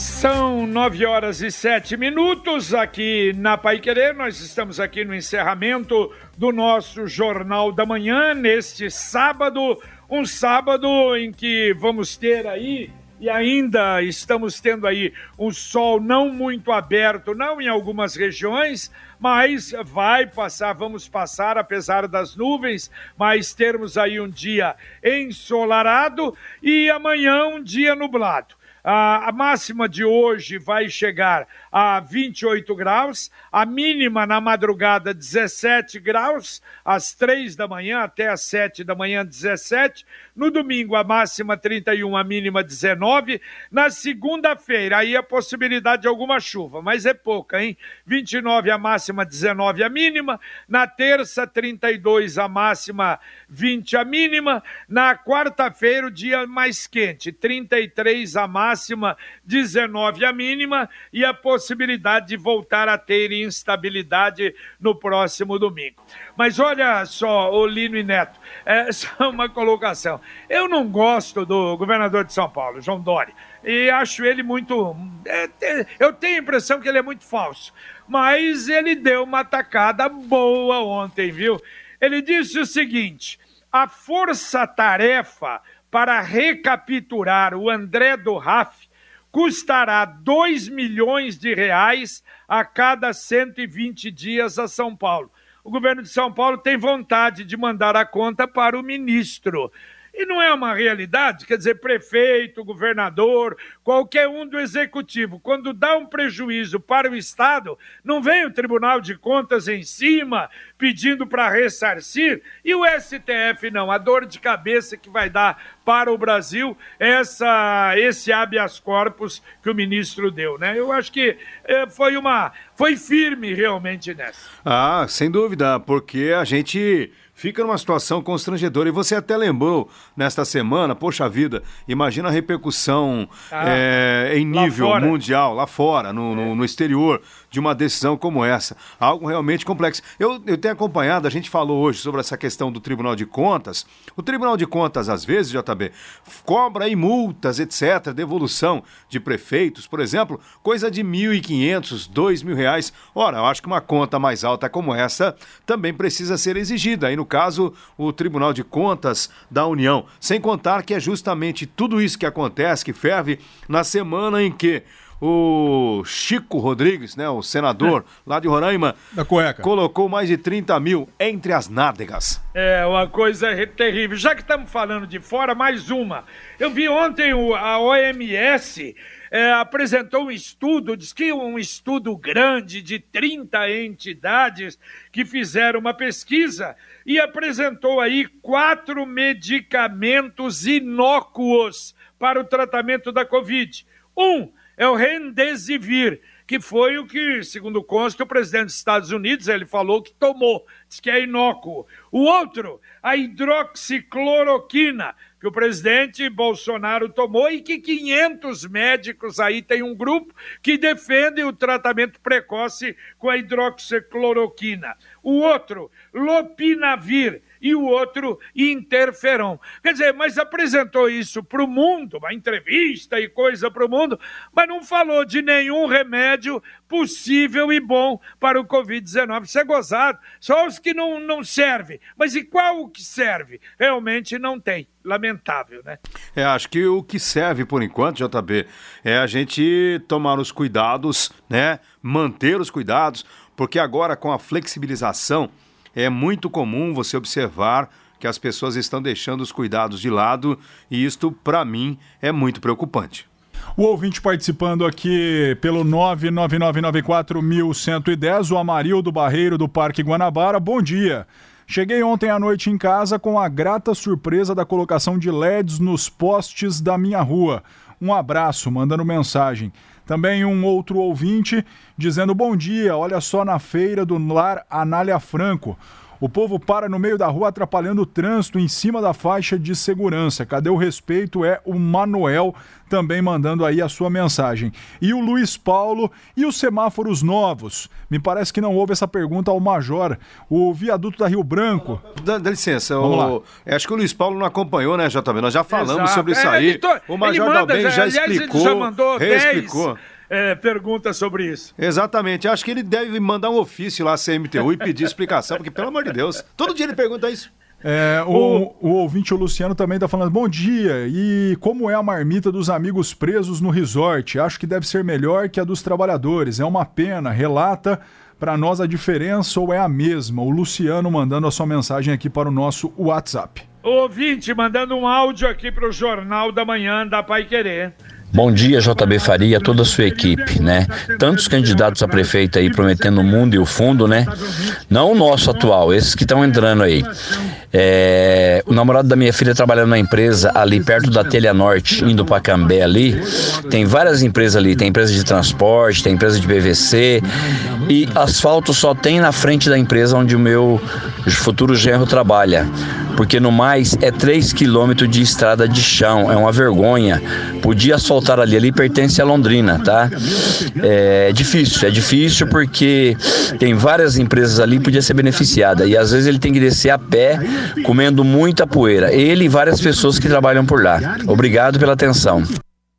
São nove horas e sete minutos aqui na Pai Querer. Nós estamos aqui no encerramento do nosso Jornal da Manhã, neste sábado. Um sábado em que vamos ter aí e ainda estamos tendo aí um sol não muito aberto, não em algumas regiões, mas vai passar, vamos passar, apesar das nuvens, mas termos aí um dia ensolarado e amanhã um dia nublado. A, máxima de hoje vai chegar a 28 graus, a mínima na madrugada 17 graus, às 3 da manhã até às 7 da manhã 17. No domingo a máxima 31, a mínima 19. Na segunda-feira aí a possibilidade de alguma chuva, mas é pouca, hein? 29 a máxima, 19 a mínima. Na terça 32 a máxima, 20 a mínima. Na quarta-feira o dia mais quente, 33 a máxima, 19 a mínima e a possibilidade possibilidade de voltar a ter instabilidade no próximo domingo. Mas olha só, Olino e Neto, é só uma colocação. Eu não gosto do governador de São Paulo, João Dória, e acho ele muito. É, eu tenho a impressão que ele é muito falso, mas ele deu uma atacada boa ontem, viu? Ele disse o seguinte: a força-tarefa para recapturar o André do Raf custará 2 milhões de reais a cada 120 dias a São Paulo. O governo de São Paulo tem vontade de mandar a conta para o ministro. E não é uma realidade, quer dizer, prefeito, governador, qualquer um do executivo, quando dá um prejuízo para o Estado, não vem o Tribunal de Contas em cima pedindo para ressarcir, e o STF não. A dor de cabeça que vai dar para o Brasil essa, esse habeas corpus que o ministro deu, né? Eu acho que é, foi uma. foi firme realmente nessa. Ah, sem dúvida, porque a gente fica numa situação constrangedora. E você até lembrou nesta semana, poxa vida, imagina a repercussão ah, é, em nível lá mundial, lá fora, no, no, no, exterior, de uma decisão como essa. Algo realmente complexo. Eu, eu tenho acompanhado, a gente falou hoje sobre essa questão do Tribunal de Contas. O Tribunal de Contas, às vezes, JB, cobra aí multas, etc., devolução de prefeitos, por exemplo, coisa de R$ 1.500, R$ reais. Ora, eu acho que uma conta mais alta como essa também precisa ser exigida. Aí no caso, o Tribunal de Contas da União. Sem contar que é justamente tudo isso que acontece, que ferve na semana em que o Chico Rodrigues, né, o senador é. lá de Roraima, da cueca. colocou mais de 30 mil entre as nádegas. É, uma coisa terrível. Já que estamos falando de fora, mais uma. Eu vi ontem a OMS é, apresentou um estudo, diz que um estudo grande de 30 entidades que fizeram uma pesquisa e apresentou aí quatro medicamentos inócuos para o tratamento da Covid. Um é o Remdesivir, que foi o que, segundo consta, o presidente dos Estados Unidos, ele falou que tomou, diz que é inócuo. O outro, a hidroxicloroquina, que o presidente Bolsonaro tomou e que 500 médicos aí tem um grupo que defende o tratamento precoce com a hidroxicloroquina. O outro, lopinavir, e o outro interferon. Quer dizer, mas apresentou isso para o mundo, uma entrevista e coisa para o mundo, mas não falou de nenhum remédio possível e bom para o Covid-19. Isso é gozado. Só os que não, não servem. Mas e qual o que serve? Realmente não tem. Lamentável, né? É, acho que o que serve por enquanto, JB, é a gente tomar os cuidados, né? Manter os cuidados, porque agora com a flexibilização é muito comum você observar que as pessoas estão deixando os cuidados de lado e isto, para mim, é muito preocupante. O ouvinte participando aqui pelo 99994110, o Amarildo Barreiro do Parque Guanabara. Bom dia. Cheguei ontem à noite em casa com a grata surpresa da colocação de LEDs nos postes da minha rua. Um abraço, mandando mensagem. Também um outro ouvinte dizendo bom dia, olha só na feira do lar Anália Franco. O povo para no meio da rua atrapalhando o trânsito em cima da faixa de segurança. Cadê o respeito? É o Manuel também mandando aí a sua mensagem. E o Luiz Paulo e os semáforos novos. Me parece que não houve essa pergunta ao Major. O viaduto da Rio Branco. Dá, dá licença, Vamos o... lá. acho que o Luiz Paulo não acompanhou, né, JB? Nós já falamos Exato. sobre isso é, aí. Tô... O Major Dalben já, já explicou. já mandou reexplicou. 10 é, perguntas sobre isso. Exatamente. Acho que ele deve mandar um ofício lá à CMTU e pedir explicação, porque, pelo amor de Deus, todo dia ele pergunta isso. É, o, o, ouvinte, o Luciano, também está falando: bom dia. E como é a marmita dos amigos presos no resort? Acho que deve ser melhor que a dos trabalhadores. É uma pena. Relata para nós a diferença ou é a mesma? O Luciano mandando a sua mensagem aqui para o nosso WhatsApp. O ouvinte mandando um áudio aqui para o Jornal da Manhã da Pai Querer. Bom dia, JB Faria, toda a sua equipe, né? Tantos candidatos a prefeito aí prometendo o mundo e o fundo, né? Não o nosso atual, esses que estão entrando aí. É, o namorado da minha filha trabalhando na empresa ali perto da Telha Norte, indo para Cambé ali. Tem várias empresas ali, tem empresa de transporte, tem empresa de PVC e asfalto só tem na frente da empresa onde o meu futuro genro trabalha. Porque no mais é 3 quilômetros de estrada de chão, é uma vergonha. Podia asfaltar ali, ali pertence a Londrina, tá? É difícil, é difícil porque tem várias empresas ali podia ser beneficiada e às vezes ele tem que descer a pé comendo muita poeira. Ele e várias pessoas que trabalham por lá. Obrigado pela atenção.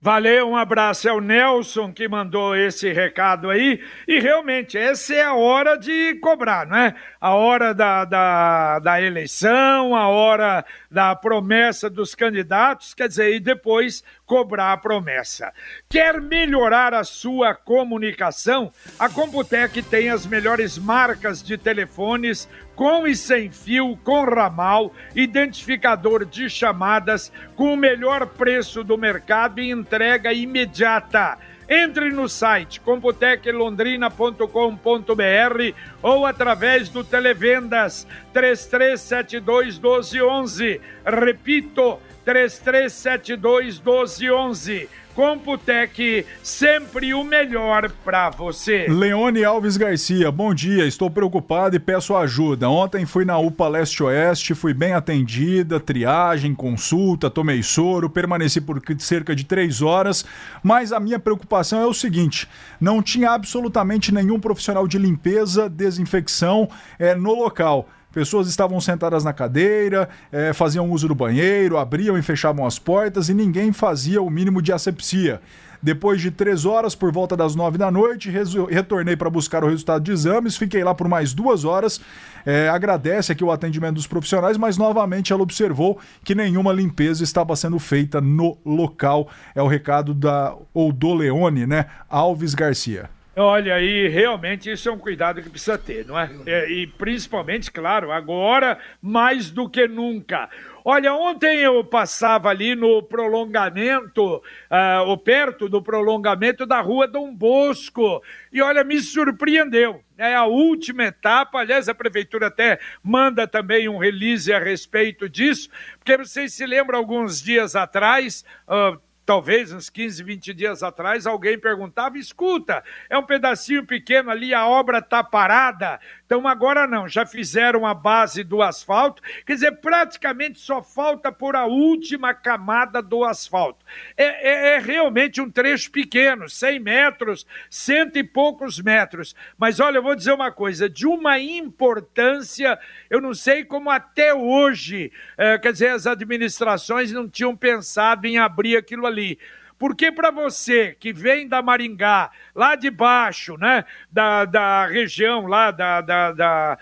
Valeu, um abraço. É o Nelson que mandou esse recado aí. E realmente, essa é a hora de cobrar, não é? A hora da, da, da eleição, a hora da promessa dos candidatos, quer dizer, e depois cobrar a promessa. Quer melhorar a sua comunicação? A Computec tem as melhores marcas de telefones com e sem fio, com ramal, identificador de chamadas, com o melhor preço do mercado e entrega imediata. Entre no site computeclondrina.com.br ou através do Televendas 3372 1211. Repito, 3372 1211. Computec, sempre o melhor para você. Leone Alves Garcia, bom dia. Estou preocupado e peço ajuda. Ontem fui na UPA Leste-Oeste, fui bem atendida, triagem, consulta, tomei soro, permaneci por cerca de três horas. Mas a minha preocupação é o seguinte: não tinha absolutamente nenhum profissional de limpeza, desinfecção é, no local. Pessoas estavam sentadas na cadeira, é, faziam uso do banheiro, abriam e fechavam as portas e ninguém fazia o mínimo de asepsia. Depois de três horas, por volta das nove da noite, retornei para buscar o resultado de exames, fiquei lá por mais duas horas. É, agradece aqui o atendimento dos profissionais, mas novamente ela observou que nenhuma limpeza estava sendo feita no local. É o recado da ou do Leone, né? Alves Garcia. Olha aí, realmente isso é um cuidado que precisa ter, não é? é? E principalmente, claro, agora mais do que nunca. Olha, ontem eu passava ali no prolongamento, uh, ou perto do prolongamento da rua Dom Bosco, e olha, me surpreendeu. É a última etapa, aliás, a prefeitura até manda também um release a respeito disso, porque vocês se lembram alguns dias atrás. Uh, talvez uns 15, 20 dias atrás, alguém perguntava: escuta, é um pedacinho pequeno ali, a obra está parada. Então agora não, já fizeram a base do asfalto, quer dizer, praticamente só falta por a última camada do asfalto. É, é, é realmente um trecho pequeno, 100 metros, cento e poucos metros. Mas olha, eu vou dizer uma coisa, de uma importância, eu não sei como até hoje, é, quer dizer, as administrações não tinham pensado em abrir aquilo ali. Porque para você que vem da Maringá, lá de baixo, né, da, da região lá da, da, da,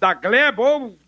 da Gleba, ou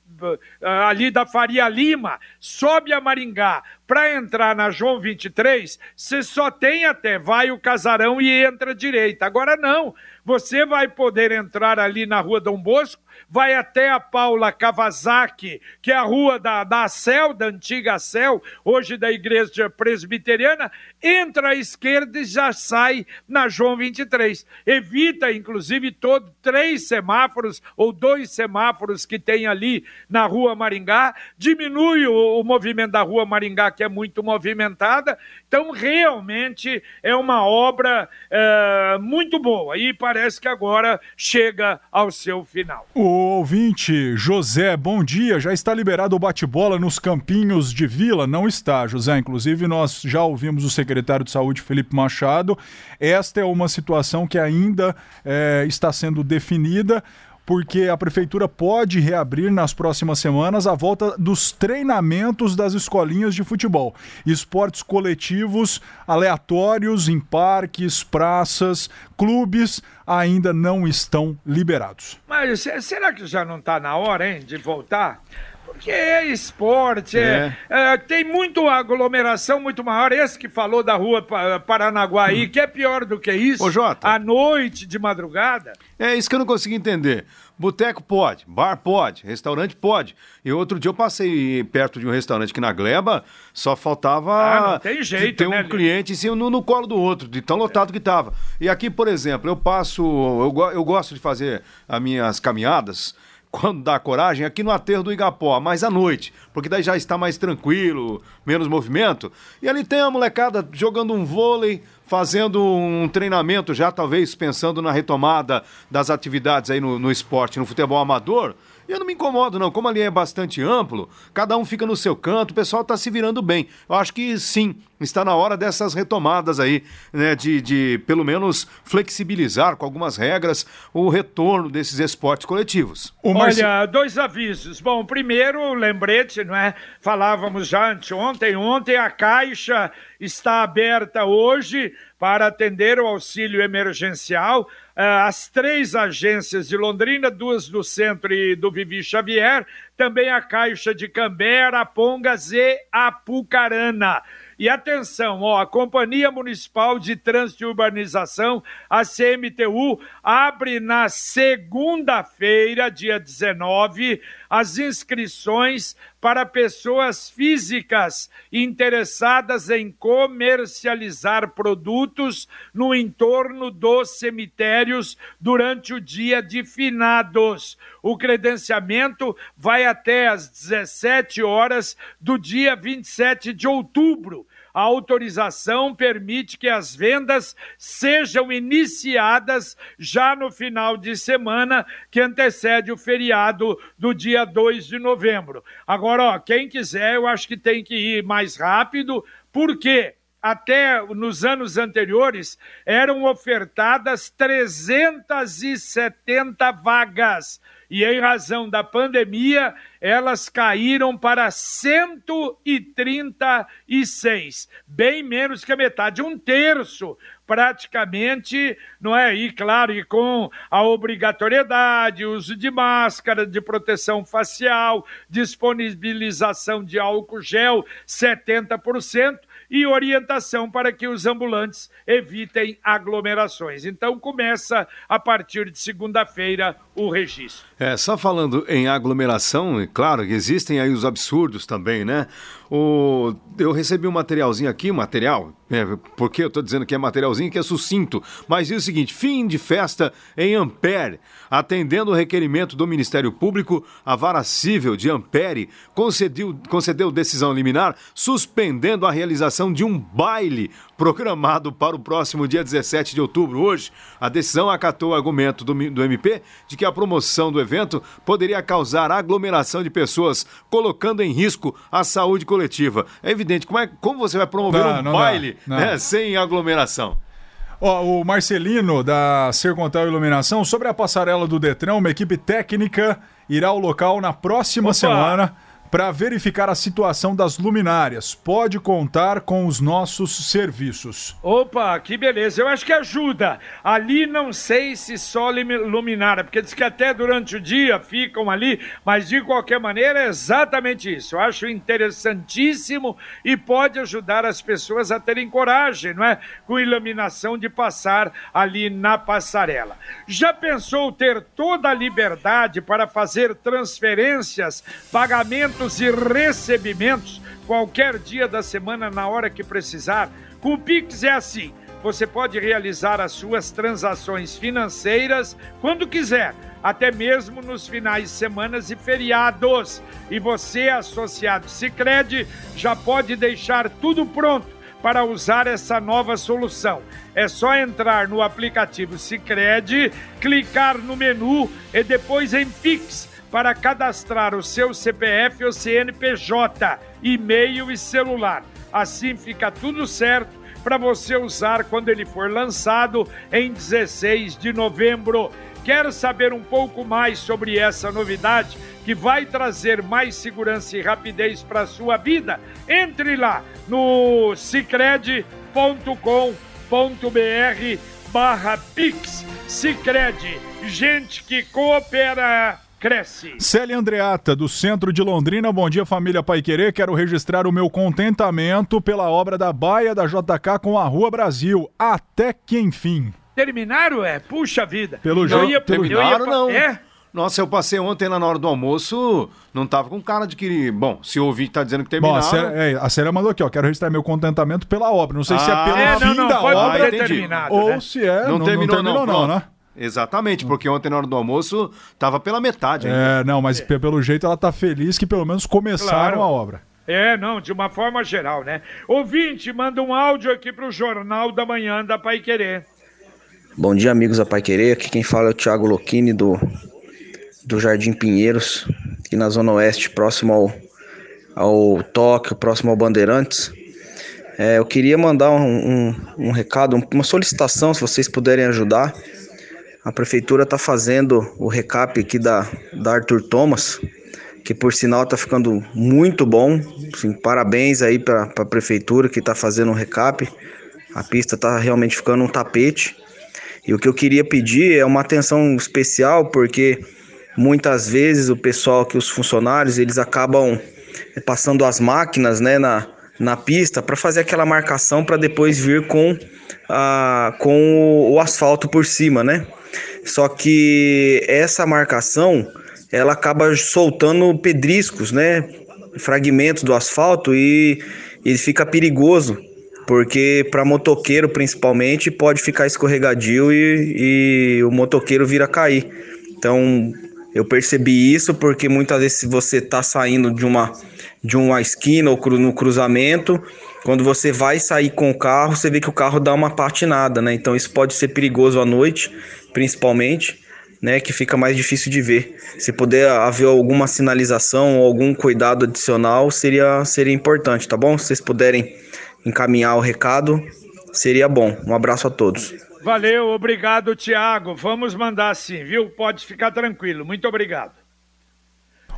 ah, ali da Faria Lima, sobe a Maringá para entrar na João 23, você só tem até vai o casarão e entra direita. Agora não, você vai poder entrar ali na Rua Dom Bosco vai até a Paula Kawasaki, que é a rua da, da Cel, da antiga Cel, hoje da Igreja Presbiteriana, entra à esquerda e já sai na João 23. Evita, inclusive, todo, três semáforos ou dois semáforos que tem ali na Rua Maringá, diminui o, o movimento da Rua Maringá que é muito movimentada. Então, realmente é uma obra é, muito boa e parece que agora chega ao seu final. O ouvinte José, bom dia. Já está liberado o bate-bola nos campinhos de Vila? Não está, José. Inclusive, nós já ouvimos o secretário de Saúde, Felipe Machado. Esta é uma situação que ainda é, está sendo definida porque a prefeitura pode reabrir nas próximas semanas a volta dos treinamentos das escolinhas de futebol. Esportes coletivos aleatórios em parques, praças, clubes ainda não estão liberados. Mas será que já não está na hora, hein, de voltar? Porque é esporte, é. É, é, tem muito aglomeração muito maior. Esse que falou da rua Paranaguá aí, hum. que é pior do que isso. Ô, Jota. À noite, de madrugada. É isso que eu não consigo entender. Boteco pode, bar pode, restaurante pode. E outro dia eu passei perto de um restaurante aqui na Gleba, só faltava ah, não tem jeito, ter um né, cliente em cima no, no, colo do outro, de tão lotado é. que tava. E aqui, por exemplo, eu passo, eu, eu gosto de fazer as minhas caminhadas quando dá coragem, aqui no aterro do Igapó, mais à noite, porque daí já está mais tranquilo, menos movimento. E ali tem a molecada jogando um vôlei, fazendo um treinamento já, talvez pensando na retomada das atividades aí no, no esporte, no futebol amador. Eu não me incomodo, não. Como ali é bastante amplo, cada um fica no seu canto, o pessoal está se virando bem. Eu acho que sim, está na hora dessas retomadas aí, né? De, de pelo menos flexibilizar com algumas regras o retorno desses esportes coletivos. Olha, dois avisos. Bom, primeiro, lembrete, não é? Falávamos já anteontem, ontem a Caixa está aberta hoje para atender o auxílio emergencial. Eh, as três agências de Londrina, duas do centro e do Vivi Xavier, também a Caixa de Cambé, Arapongas e Apucarana. E atenção, ó, a Companhia Municipal de Trânsito e Urbanização, a CMTU, abre na segunda-feira, dia 19, as inscrições para pessoas físicas interessadas em comercializar produtos no entorno dos cemitérios durante o dia de finados. O credenciamento vai até às 17 horas do dia 27 de outubro a autorização permite que as vendas sejam iniciadas já no final de semana que antecede o feriado do dia 2 de novembro. Agora, ó, quem quiser, eu acho que tem que ir mais rápido, porque até nos anos anteriores eram ofertadas 370 vagas e em razão da pandemia, elas caíram para 136, bem menos que a metade, um terço praticamente, não é? E claro, e com a obrigatoriedade, uso de máscara, de proteção facial, disponibilização de álcool gel, 70%, e orientação para que os ambulantes evitem aglomerações. Então começa a partir de segunda-feira o registro. É, só falando em aglomeração, claro que existem aí os absurdos também, né? O, eu recebi um materialzinho aqui, material, é, porque eu estou dizendo que é materialzinho que é sucinto, mas diz o seguinte: fim de festa em Ampere. Atendendo o requerimento do Ministério Público, a vara civil de Ampere concedeu, concedeu decisão liminar suspendendo a realização de um baile programado para o próximo dia 17 de outubro. Hoje, a decisão acatou o argumento do, do MP de que a promoção do evento poderia causar aglomeração de pessoas, colocando em risco a saúde coletiva. É evidente, como, é, como você vai promover não, um não baile né, sem aglomeração? Ó, o Marcelino, da Sercontel Iluminação, sobre a passarela do Detran, uma equipe técnica irá ao local na próxima Opa. semana para verificar a situação das luminárias. Pode contar com os nossos serviços. Opa, que beleza. Eu acho que ajuda. Ali não sei se só luminária, porque diz que até durante o dia ficam ali, mas de qualquer maneira é exatamente isso. Eu acho interessantíssimo e pode ajudar as pessoas a terem coragem, não é? Com iluminação de passar ali na passarela. Já pensou ter toda a liberdade para fazer transferências, pagamentos e recebimentos qualquer dia da semana na hora que precisar. Com o Pix é assim você pode realizar as suas transações financeiras quando quiser, até mesmo nos finais de semana e feriados. E você, associado Sicredi, já pode deixar tudo pronto para usar essa nova solução. É só entrar no aplicativo Sicredi, clicar no menu e depois em Pix para cadastrar o seu CPF ou CNPJ, e-mail e celular. Assim fica tudo certo para você usar quando ele for lançado em 16 de novembro. Quer saber um pouco mais sobre essa novidade que vai trazer mais segurança e rapidez para a sua vida? Entre lá no cicred.com.br barra Pix. Cicred, gente que coopera cresce. Célia Andreata, do centro de Londrina. Bom dia, família Pai Querer. Quero registrar o meu contentamento pela obra da Baia da JK com a Rua Brasil. Até que enfim. Terminaram, é? Puxa vida. Pelo jeito, terminaram, ia... não. É? Nossa, eu passei ontem lá na hora do almoço, não tava com cara de que. Bom, se o ouvinte tá dizendo que terminaram. Bom, a Célia, é, a Célia mandou aqui, ó. Quero registrar meu contentamento pela obra. Não sei ah, se é ah, pelo é, fim não, não, da obra. Ou né? se é. Não, não terminou, não, terminou, não, não né? Exatamente, porque ontem na hora do almoço tava pela metade. Ainda. É, não, mas é. pelo jeito ela tá feliz que pelo menos começaram claro. a obra. É, não, de uma forma geral, né? Ouvinte, manda um áudio aqui pro Jornal da Manhã da Pai Querer. Bom dia, amigos da Pai Querer. Aqui quem fala é o Thiago Locchini do, do Jardim Pinheiros, aqui na Zona Oeste, próximo ao, ao Tóquio, próximo ao Bandeirantes. É, eu queria mandar um, um, um recado, uma solicitação, se vocês puderem ajudar. A prefeitura está fazendo o recap aqui da, da Arthur Thomas, que por sinal está ficando muito bom. Assim, parabéns aí para a prefeitura que está fazendo o recap. A pista está realmente ficando um tapete. E o que eu queria pedir é uma atenção especial, porque muitas vezes o pessoal que os funcionários eles acabam passando as máquinas né, na, na pista para fazer aquela marcação para depois vir com, a, com o, o asfalto por cima, né? Só que essa marcação ela acaba soltando pedriscos, né? Fragmentos do asfalto e ele fica perigoso, porque para motoqueiro principalmente pode ficar escorregadio e, e o motoqueiro vira cair. Então eu percebi isso porque muitas vezes se você está saindo de uma de uma esquina ou no cruzamento, quando você vai sair com o carro, você vê que o carro dá uma patinada, né? Então isso pode ser perigoso à noite principalmente, né, que fica mais difícil de ver. Se puder haver alguma sinalização ou algum cuidado adicional, seria, seria importante, tá bom? Se vocês puderem encaminhar o recado, seria bom. Um abraço a todos. Valeu, obrigado, Tiago. Vamos mandar sim, viu? Pode ficar tranquilo. Muito obrigado.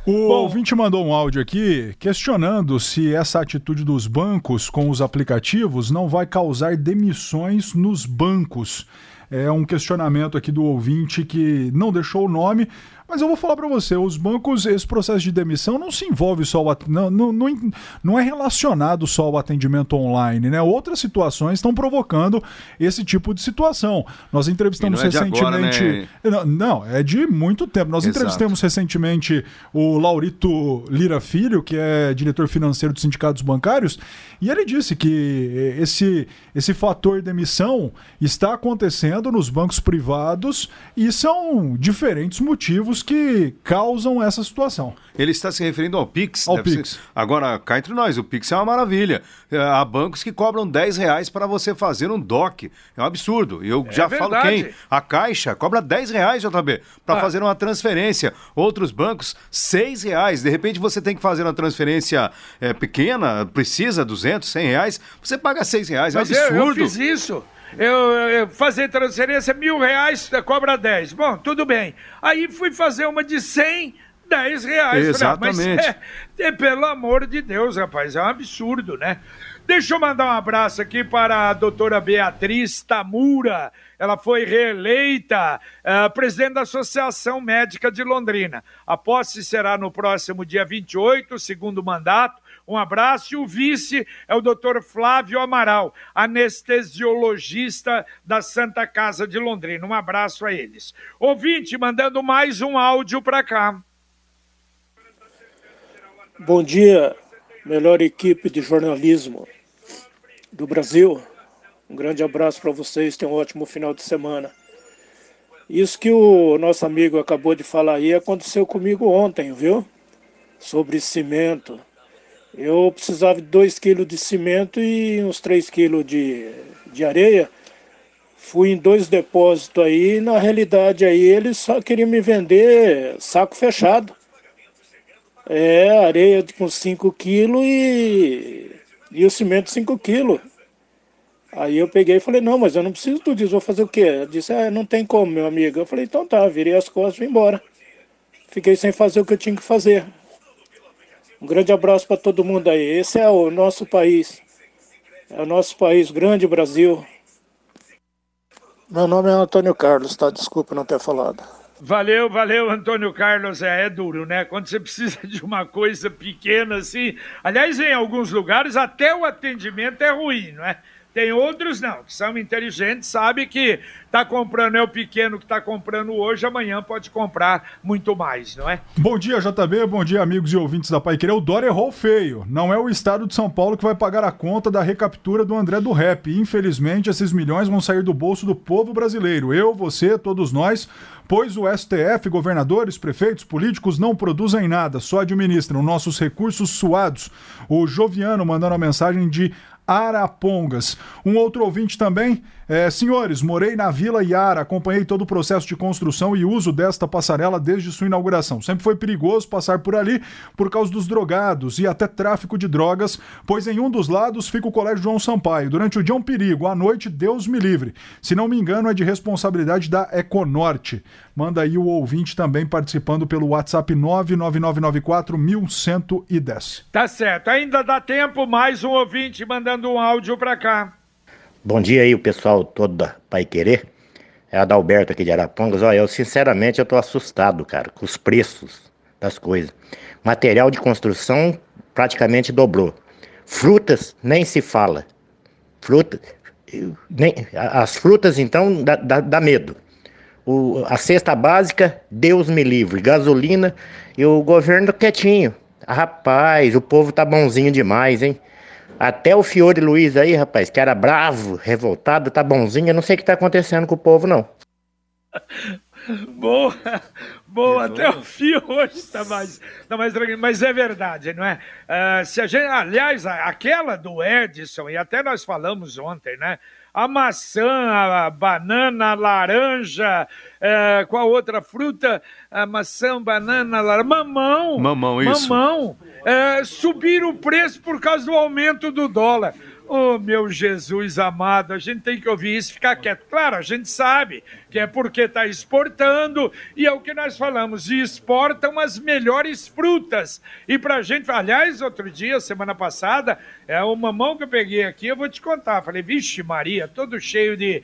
O Bom, ouvinte mandou um áudio aqui questionando se essa atitude dos bancos com os aplicativos não vai causar demissões nos bancos. É um questionamento aqui do ouvinte que não deixou o nome, mas eu vou falar para você, os bancos, esse processo de demissão não se envolve só o não, não, não, não é relacionado só ao atendimento online, né? Outras situações estão provocando esse tipo de situação. Nós entrevistamos é recentemente. Agora, né? não, não, é de muito tempo. Nós Exato. entrevistamos recentemente o Laurito Lira Filho, que é diretor financeiro dos sindicatos bancários, e ele disse que esse, esse fator demissão está acontecendo nos bancos privados e são diferentes motivos que causam essa situação. Ele está se referindo ao Pix. Ao Pix. Ser... Agora, cá entre nós, o Pix é uma maravilha. É, há bancos que cobram 10 reais para você fazer um DOC. É um absurdo. E eu é já verdade. falo quem? A Caixa cobra 10 reais, JB, para ah. fazer uma transferência. Outros bancos, 6 reais. De repente você tem que fazer uma transferência é, pequena, precisa 200, 100 reais. Você paga 6 reais. É um absurdo. Eu, eu fiz isso eu, eu fazer transferência, mil reais, cobra 10. Bom, tudo bem. Aí fui fazer uma de 100, 10 reais. Exatamente. Falei, mas é, é, pelo amor de Deus, rapaz, é um absurdo, né? Deixa eu mandar um abraço aqui para a doutora Beatriz Tamura. Ela foi reeleita uh, presidente da Associação Médica de Londrina. A posse será no próximo dia 28, segundo mandato. Um abraço. E o vice é o doutor Flávio Amaral, anestesiologista da Santa Casa de Londrina. Um abraço a eles. Ouvinte, mandando mais um áudio para cá. Bom dia, melhor equipe de jornalismo do Brasil. Um grande abraço para vocês, tenham um ótimo final de semana. Isso que o nosso amigo acabou de falar aí aconteceu comigo ontem, viu? Sobre cimento. Eu precisava de 2 quilos de cimento e uns 3 quilos de, de areia. Fui em dois depósitos aí, na realidade aí eles só queriam me vender saco fechado. É, areia com 5 quilos e, e o cimento 5 quilos. Aí eu peguei e falei, não, mas eu não preciso tudo isso, vou fazer o quê? Ela disse, ah, não tem como, meu amigo. Eu falei, então tá, virei as costas e vim embora. Fiquei sem fazer o que eu tinha que fazer. Um grande abraço para todo mundo aí. Esse é o nosso país. É o nosso país, grande Brasil. Meu nome é Antônio Carlos, tá? Desculpa não ter falado. Valeu, valeu, Antônio Carlos. É, é, duro, né? Quando você precisa de uma coisa pequena assim. Aliás, em alguns lugares até o atendimento é ruim, não é? Tem outros não, que são inteligentes, sabe que está comprando, é o pequeno que está comprando hoje, amanhã pode comprar muito mais, não é? Bom dia, JB, bom dia, amigos e ouvintes da Pai Querer. O Dória errou feio. Não é o estado de São Paulo que vai pagar a conta da recaptura do André do Rep. Infelizmente, esses milhões vão sair do bolso do povo brasileiro. Eu, você, todos nós pois o STF, governadores, prefeitos, políticos não produzem nada, só administram nossos recursos suados. O Joviano mandando a mensagem de Arapongas. Um outro ouvinte também. É, senhores, morei na Vila Iara, acompanhei todo o processo de construção e uso desta passarela desde sua inauguração. Sempre foi perigoso passar por ali por causa dos drogados e até tráfico de drogas, pois em um dos lados fica o Colégio João Sampaio. Durante o dia um perigo, à noite Deus me livre. Se não me engano é de responsabilidade da Econorte. Manda aí o ouvinte também participando pelo WhatsApp 99994 1110. Tá certo, ainda dá tempo, mais um ouvinte mandando um áudio para cá. Bom dia aí, o pessoal todo da Pai Querer. É Adalberto aqui de Arapongas. Olha, eu sinceramente eu tô assustado, cara, com os preços das coisas. Material de construção praticamente dobrou. Frutas nem se fala. Fruta, nem, as frutas então dá, dá, dá medo. O, a cesta básica, Deus me livre. Gasolina e o governo quietinho. Rapaz, o povo tá bonzinho demais, hein? Até o Fiore Luiz aí, rapaz, que era bravo, revoltado, tá bonzinho. Eu não sei o que tá acontecendo com o povo, não. boa, boa, até o fio hoje tá mais, tá mais tranquilo, mas é verdade, não é? Uh, se a gente, aliás, aquela do Edson, e até nós falamos ontem, né? A maçã, a banana, a laranja, uh, qual outra fruta? A maçã, banana, laranja, mamão. Mamão, isso. Mamão é, subir o preço por causa do aumento do dólar. Oh, meu Jesus amado, a gente tem que ouvir isso ficar quieto. Claro, a gente sabe que é porque está exportando, e é o que nós falamos, exportam as melhores frutas. E para a gente, aliás, outro dia, semana passada, é uma mão que eu peguei aqui, eu vou te contar. Falei, vixe, Maria, todo cheio de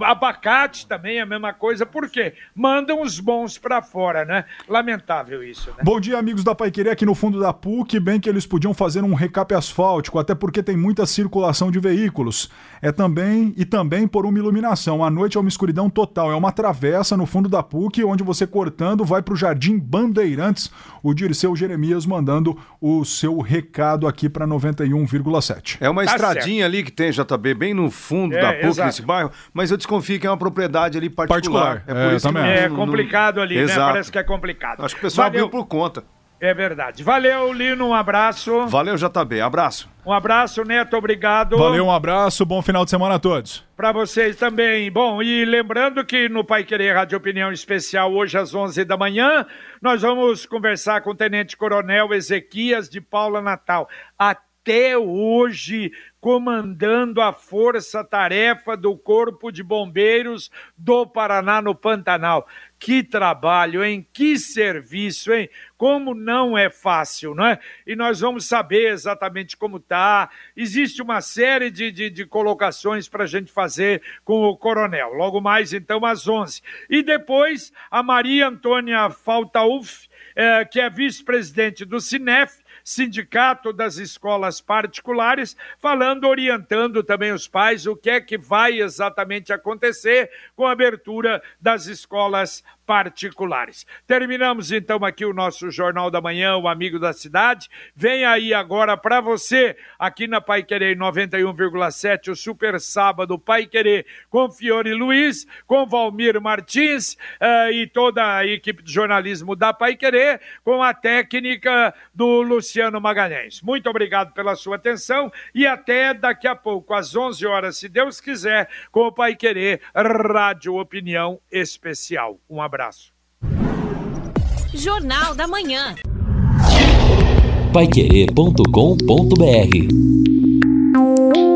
Abacate também é a mesma coisa, por quê? Mandam os bons para fora, né? Lamentável isso, né? Bom dia, amigos da Paiquerê, aqui no fundo da PUC. Bem que eles podiam fazer um recap asfáltico, até porque tem muita circulação de veículos. É também, e também por uma iluminação. À noite é uma escuridão total, é uma travessa no fundo da PUC, onde você cortando vai para o Jardim Bandeirantes. O Dirceu Jeremias mandando o seu recado aqui para 91,7. É uma tá estradinha certo. ali que tem, JB, bem no fundo é, da PUC, exato. nesse bairro mas eu desconfio que é uma propriedade ali particular. particular. É, por é, isso que não, é complicado ali, né? Parece que é complicado. Acho que o pessoal Valeu. abriu por conta. É verdade. Valeu, Lino, um abraço. Valeu, JB, abraço. Um abraço, Neto, obrigado. Valeu, um abraço, bom final de semana a todos. Para vocês também. Bom, e lembrando que no Pai Querer Rádio Opinião Especial, hoje às 11 da manhã, nós vamos conversar com o Tenente Coronel Ezequias de Paula Natal. Até hoje, comandando a força-tarefa do Corpo de Bombeiros do Paraná no Pantanal. Que trabalho, hein? Que serviço, hein? Como não é fácil, não é? E nós vamos saber exatamente como tá. Existe uma série de, de, de colocações para a gente fazer com o coronel. Logo mais, então, às 11. E depois, a Maria Antônia Faltauf, eh, que é vice-presidente do Cinef, Sindicato das Escolas Particulares, falando, orientando também os pais o que é que vai exatamente acontecer com a abertura das escolas particulares. Terminamos então aqui o nosso Jornal da Manhã, o Amigo da Cidade. Vem aí agora para você, aqui na Pai Querer 91,7, o Super Sábado Pai Querer com Fiore Luiz, com Valmir Martins uh, e toda a equipe de jornalismo da Pai Querer, com a técnica do Luciano Magalhães. Muito obrigado pela sua atenção e até daqui a pouco, às 11 horas, se Deus quiser, com o Pai Querer Rádio Opinião Especial. Um abraço abraço. Jornal da Manhã. Paiquerê.com.br